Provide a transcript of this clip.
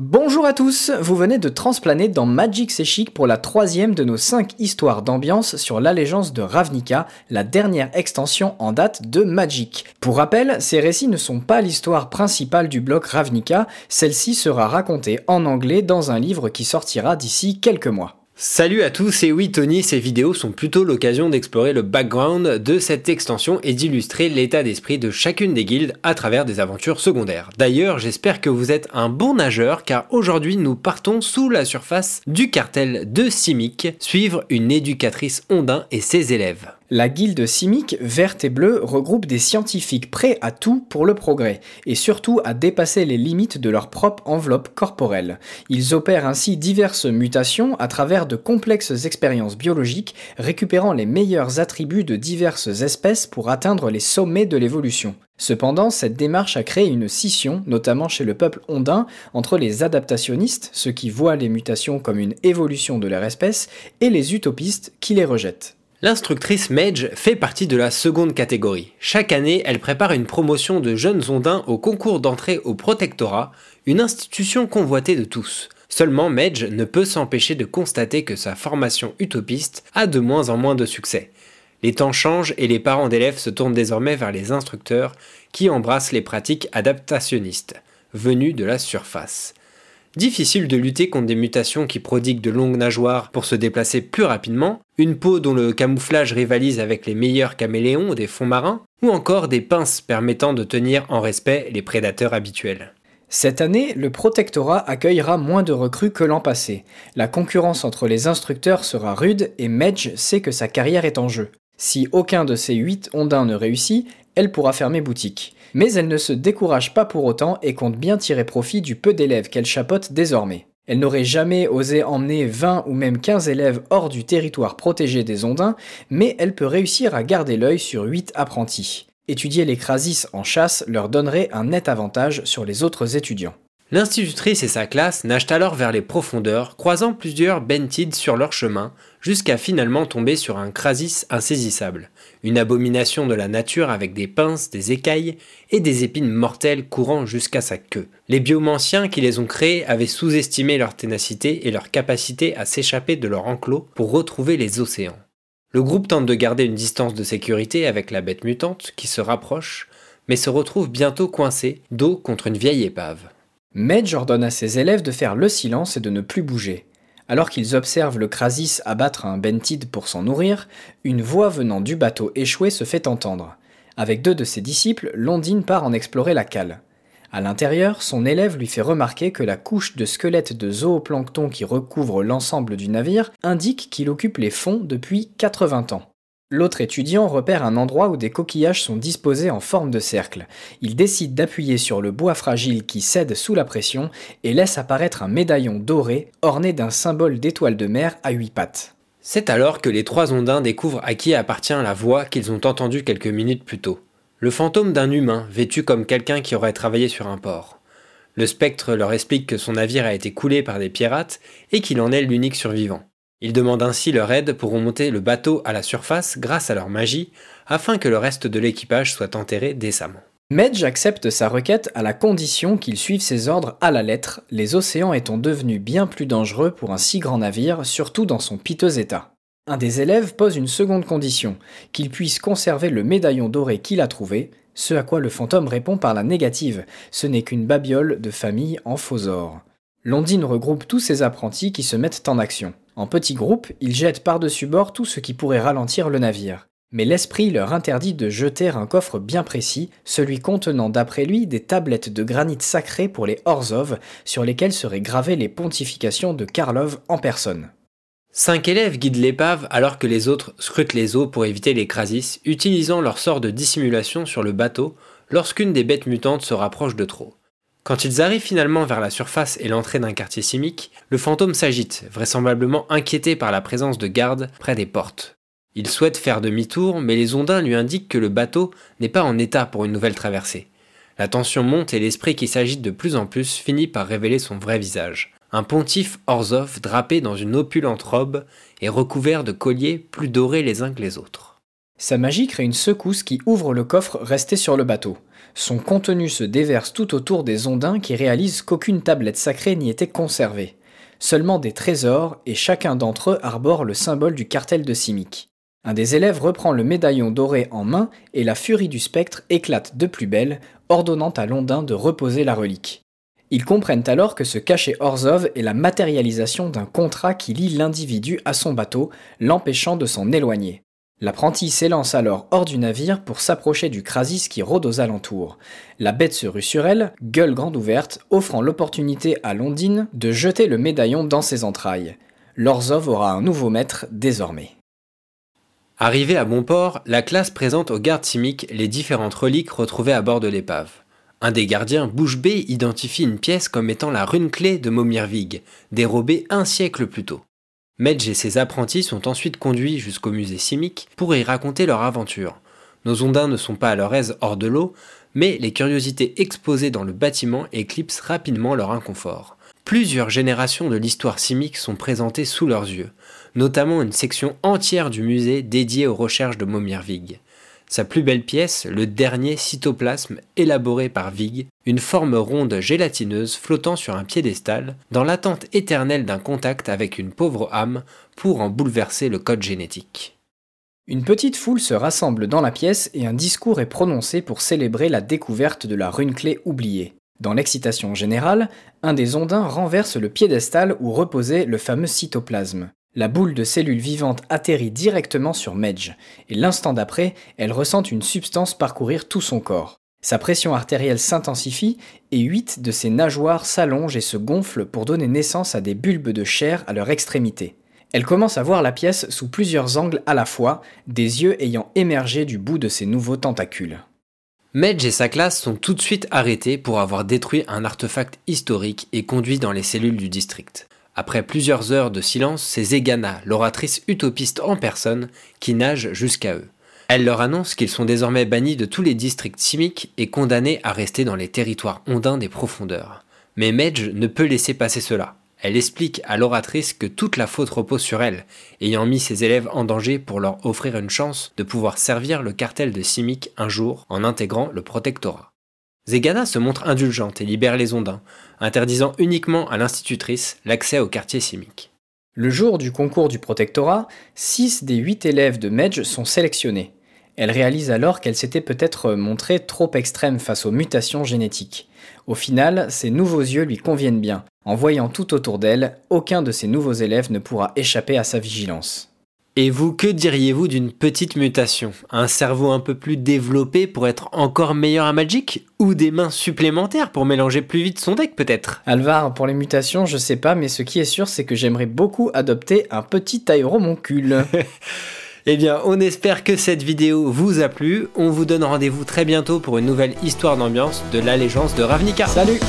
Bonjour à tous, vous venez de transplaner dans Magic C'est pour la troisième de nos cinq histoires d'ambiance sur l'allégeance de Ravnica, la dernière extension en date de Magic. Pour rappel, ces récits ne sont pas l'histoire principale du bloc Ravnica, celle-ci sera racontée en anglais dans un livre qui sortira d'ici quelques mois. Salut à tous et oui Tony, ces vidéos sont plutôt l'occasion d'explorer le background de cette extension et d'illustrer l'état d'esprit de chacune des guildes à travers des aventures secondaires. D'ailleurs j'espère que vous êtes un bon nageur car aujourd'hui nous partons sous la surface du cartel de Simic, suivre une éducatrice ondin et ses élèves. La guilde Simic, verte et bleue, regroupe des scientifiques prêts à tout pour le progrès, et surtout à dépasser les limites de leur propre enveloppe corporelle. Ils opèrent ainsi diverses mutations à travers de complexes expériences biologiques, récupérant les meilleurs attributs de diverses espèces pour atteindre les sommets de l'évolution. Cependant, cette démarche a créé une scission, notamment chez le peuple ondin, entre les adaptationnistes, ceux qui voient les mutations comme une évolution de leur espèce, et les utopistes qui les rejettent. L'instructrice Mage fait partie de la seconde catégorie. Chaque année, elle prépare une promotion de jeunes ondins au concours d'entrée au protectorat, une institution convoitée de tous. Seulement, Mage ne peut s'empêcher de constater que sa formation utopiste a de moins en moins de succès. Les temps changent et les parents d'élèves se tournent désormais vers les instructeurs qui embrassent les pratiques adaptationnistes, venues de la surface. Difficile de lutter contre des mutations qui prodiguent de longues nageoires pour se déplacer plus rapidement, une peau dont le camouflage rivalise avec les meilleurs caméléons des fonds marins, ou encore des pinces permettant de tenir en respect les prédateurs habituels. Cette année, le protectorat accueillera moins de recrues que l'an passé. La concurrence entre les instructeurs sera rude et Medge sait que sa carrière est en jeu. Si aucun de ces 8 ondins ne réussit, elle pourra fermer boutique. Mais elle ne se décourage pas pour autant et compte bien tirer profit du peu d'élèves qu'elle chapote désormais. Elle n'aurait jamais osé emmener 20 ou même 15 élèves hors du territoire protégé des ondins, mais elle peut réussir à garder l'œil sur 8 apprentis. Étudier les crasis en chasse leur donnerait un net avantage sur les autres étudiants. L'institutrice et sa classe nagent alors vers les profondeurs, croisant plusieurs bentides sur leur chemin, jusqu'à finalement tomber sur un crasis insaisissable, une abomination de la nature avec des pinces, des écailles et des épines mortelles courant jusqu'à sa queue. Les biomanciens qui les ont créés avaient sous-estimé leur ténacité et leur capacité à s'échapper de leur enclos pour retrouver les océans. Le groupe tente de garder une distance de sécurité avec la bête mutante qui se rapproche, mais se retrouve bientôt coincé, dos contre une vieille épave. Medj ordonne à ses élèves de faire le silence et de ne plus bouger. Alors qu'ils observent le Krasis abattre un bentide pour s'en nourrir, une voix venant du bateau échoué se fait entendre. Avec deux de ses disciples, Londine part en explorer la cale. À l'intérieur, son élève lui fait remarquer que la couche de squelette de zooplancton qui recouvre l'ensemble du navire indique qu'il occupe les fonds depuis 80 ans. L'autre étudiant repère un endroit où des coquillages sont disposés en forme de cercle. Il décide d'appuyer sur le bois fragile qui cède sous la pression et laisse apparaître un médaillon doré orné d'un symbole d'étoile de mer à huit pattes. C'est alors que les trois ondins découvrent à qui appartient la voix qu'ils ont entendue quelques minutes plus tôt. Le fantôme d'un humain vêtu comme quelqu'un qui aurait travaillé sur un port. Le spectre leur explique que son navire a été coulé par des pirates et qu'il en est l'unique survivant. Ils demandent ainsi leur aide pour remonter le bateau à la surface grâce à leur magie, afin que le reste de l'équipage soit enterré décemment. Medj accepte sa requête à la condition qu'il suive ses ordres à la lettre, les océans étant devenus bien plus dangereux pour un si grand navire, surtout dans son piteux état. Un des élèves pose une seconde condition, qu'il puisse conserver le médaillon doré qu'il a trouvé, ce à quoi le fantôme répond par la négative, ce n'est qu'une babiole de famille en faux or. Londine regroupe tous ses apprentis qui se mettent en action. En petits groupes, ils jettent par-dessus bord tout ce qui pourrait ralentir le navire. Mais l'esprit leur interdit de jeter un coffre bien précis, celui contenant d'après lui des tablettes de granit sacré pour les Orzov, sur lesquelles seraient gravées les pontifications de Karlov en personne. Cinq élèves guident l'épave alors que les autres scrutent les eaux pour éviter les crasis, utilisant leur sort de dissimulation sur le bateau lorsqu'une des bêtes mutantes se rapproche de trop. Quand ils arrivent finalement vers la surface et l'entrée d'un quartier simique, le fantôme s'agite, vraisemblablement inquiété par la présence de gardes près des portes. Il souhaite faire demi-tour, mais les ondins lui indiquent que le bateau n'est pas en état pour une nouvelle traversée. La tension monte et l'esprit qui s'agite de plus en plus finit par révéler son vrai visage. Un pontife Orzov drapé dans une opulente robe et recouvert de colliers plus dorés les uns que les autres. Sa magie crée une secousse qui ouvre le coffre resté sur le bateau. Son contenu se déverse tout autour des ondins qui réalisent qu'aucune tablette sacrée n'y était conservée. Seulement des trésors, et chacun d'entre eux arbore le symbole du cartel de Simic. Un des élèves reprend le médaillon doré en main et la furie du spectre éclate de plus belle, ordonnant à Londin de reposer la relique. Ils comprennent alors que ce cachet Orzov est la matérialisation d'un contrat qui lie l'individu à son bateau, l'empêchant de s'en éloigner. L'apprenti s'élance alors hors du navire pour s'approcher du Krasis qui rôde aux alentours. La bête se rue sur elle, gueule grande ouverte, offrant l'opportunité à Londine de jeter le médaillon dans ses entrailles. L'Orzov aura un nouveau maître désormais. Arrivé à bon port, la classe présente aux gardes simiques les différentes reliques retrouvées à bord de l'épave. Un des gardiens, bouche bée, identifie une pièce comme étant la rune clé de Momirvig, dérobée un siècle plus tôt. Medj et ses apprentis sont ensuite conduits jusqu'au musée simique pour y raconter leur aventure. Nos ondins ne sont pas à leur aise hors de l'eau, mais les curiosités exposées dans le bâtiment éclipsent rapidement leur inconfort. Plusieurs générations de l'histoire simique sont présentées sous leurs yeux, notamment une section entière du musée dédiée aux recherches de Momirvig. Sa plus belle pièce, le dernier cytoplasme élaboré par Vig, une forme ronde gélatineuse flottant sur un piédestal, dans l'attente éternelle d'un contact avec une pauvre âme pour en bouleverser le code génétique. Une petite foule se rassemble dans la pièce et un discours est prononcé pour célébrer la découverte de la rune clé oubliée. Dans l'excitation générale, un des ondins renverse le piédestal où reposait le fameux cytoplasme. La boule de cellules vivantes atterrit directement sur Medj, et l'instant d'après, elle ressent une substance parcourir tout son corps. Sa pression artérielle s'intensifie et huit de ses nageoires s'allongent et se gonflent pour donner naissance à des bulbes de chair à leur extrémité. Elle commence à voir la pièce sous plusieurs angles à la fois, des yeux ayant émergé du bout de ses nouveaux tentacules. Medj et sa classe sont tout de suite arrêtés pour avoir détruit un artefact historique et conduits dans les cellules du district. Après plusieurs heures de silence, c'est Zegana, l'oratrice utopiste en personne, qui nage jusqu'à eux. Elle leur annonce qu'ils sont désormais bannis de tous les districts simiques et condamnés à rester dans les territoires ondins des profondeurs. Mais Medj ne peut laisser passer cela. Elle explique à l'oratrice que toute la faute repose sur elle, ayant mis ses élèves en danger pour leur offrir une chance de pouvoir servir le cartel de Simic un jour en intégrant le protectorat. Zegana se montre indulgente et libère les ondins, interdisant uniquement à l'institutrice l'accès au quartier simique. Le jour du concours du protectorat, 6 des 8 élèves de Medj sont sélectionnés. Elle réalise alors qu'elle s'était peut-être montrée trop extrême face aux mutations génétiques. Au final, ses nouveaux yeux lui conviennent bien. En voyant tout autour d'elle, aucun de ses nouveaux élèves ne pourra échapper à sa vigilance. Et vous, que diriez-vous d'une petite mutation? Un cerveau un peu plus développé pour être encore meilleur à Magic? Ou des mains supplémentaires pour mélanger plus vite son deck peut-être? Alvar, pour les mutations, je sais pas, mais ce qui est sûr, c'est que j'aimerais beaucoup adopter un petit aéromoncule. Eh bien, on espère que cette vidéo vous a plu. On vous donne rendez-vous très bientôt pour une nouvelle histoire d'ambiance de l'allégeance de Ravnica. Salut